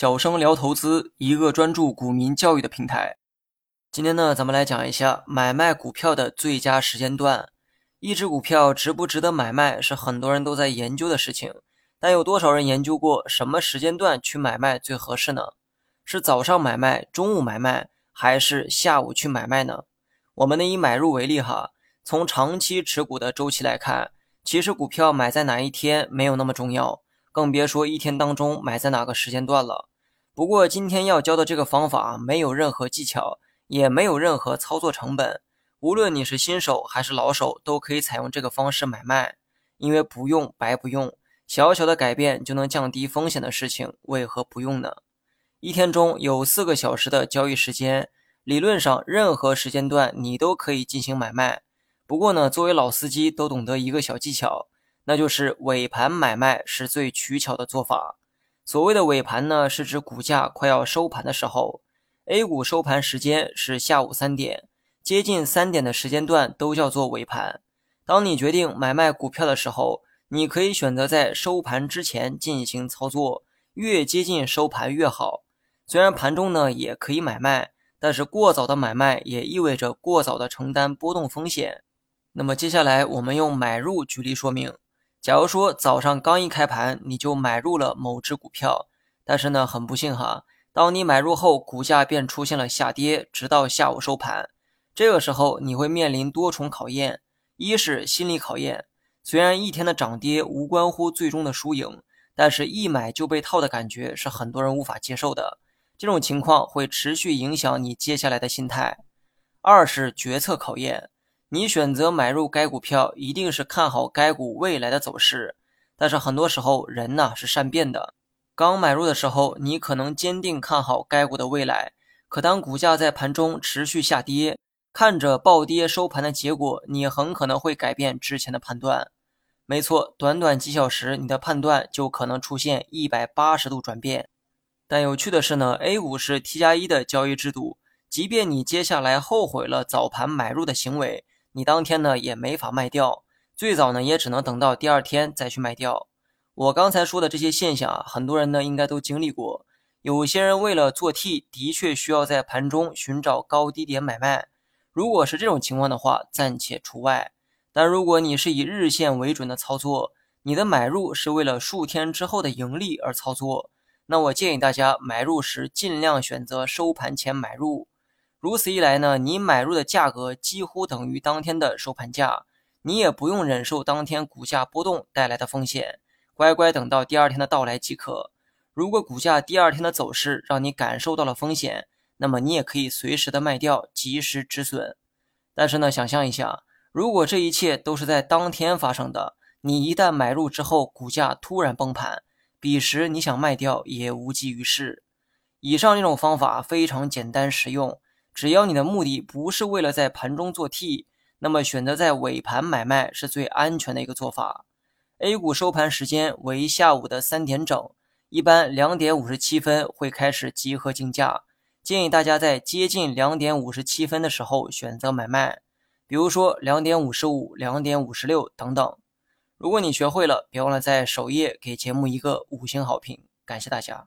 小生聊投资，一个专注股民教育的平台。今天呢，咱们来讲一下买卖股票的最佳时间段。一只股票值不值得买卖，是很多人都在研究的事情。但有多少人研究过什么时间段去买卖最合适呢？是早上买卖、中午买卖，还是下午去买卖呢？我们呢以买入为例哈，从长期持股的周期来看，其实股票买在哪一天没有那么重要。更别说一天当中买在哪个时间段了。不过今天要教的这个方法没有任何技巧，也没有任何操作成本。无论你是新手还是老手，都可以采用这个方式买卖。因为不用白不用，小小的改变就能降低风险的事情，为何不用呢？一天中有四个小时的交易时间，理论上任何时间段你都可以进行买卖。不过呢，作为老司机都懂得一个小技巧。那就是尾盘买卖是最取巧的做法。所谓的尾盘呢，是指股价快要收盘的时候。A 股收盘时间是下午三点，接近三点的时间段都叫做尾盘。当你决定买卖股票的时候，你可以选择在收盘之前进行操作，越接近收盘越好。虽然盘中呢也可以买卖，但是过早的买卖也意味着过早的承担波动风险。那么接下来我们用买入举例说明。假如说早上刚一开盘你就买入了某只股票，但是呢很不幸哈，当你买入后股价便出现了下跌，直到下午收盘。这个时候你会面临多重考验：一是心理考验，虽然一天的涨跌无关乎最终的输赢，但是一买就被套的感觉是很多人无法接受的，这种情况会持续影响你接下来的心态；二是决策考验。你选择买入该股票，一定是看好该股未来的走势。但是很多时候，人呢是善变的。刚买入的时候，你可能坚定看好该股的未来，可当股价在盘中持续下跌，看着暴跌收盘的结果，你很可能会改变之前的判断。没错，短短几小时，你的判断就可能出现一百八十度转变。但有趣的是呢，A 股是 T 加一的交易制度，即便你接下来后悔了早盘买入的行为。你当天呢也没法卖掉，最早呢也只能等到第二天再去卖掉。我刚才说的这些现象啊，很多人呢应该都经历过。有些人为了做 T，的确需要在盘中寻找高低点买卖。如果是这种情况的话，暂且除外。但如果你是以日线为准的操作，你的买入是为了数天之后的盈利而操作，那我建议大家买入时尽量选择收盘前买入。如此一来呢，你买入的价格几乎等于当天的收盘价，你也不用忍受当天股价波动带来的风险，乖乖等到第二天的到来即可。如果股价第二天的走势让你感受到了风险，那么你也可以随时的卖掉，及时止损。但是呢，想象一下，如果这一切都是在当天发生的，你一旦买入之后，股价突然崩盘，彼时你想卖掉也无济于事。以上这种方法非常简单实用。只要你的目的不是为了在盘中做 T，那么选择在尾盘买卖是最安全的一个做法。A 股收盘时间为下午的三点整，一般两点五十七分会开始集合竞价，建议大家在接近两点五十七分的时候选择买卖，比如说两点五十五、两点五十六等等。如果你学会了，别忘了在首页给节目一个五星好评，感谢大家。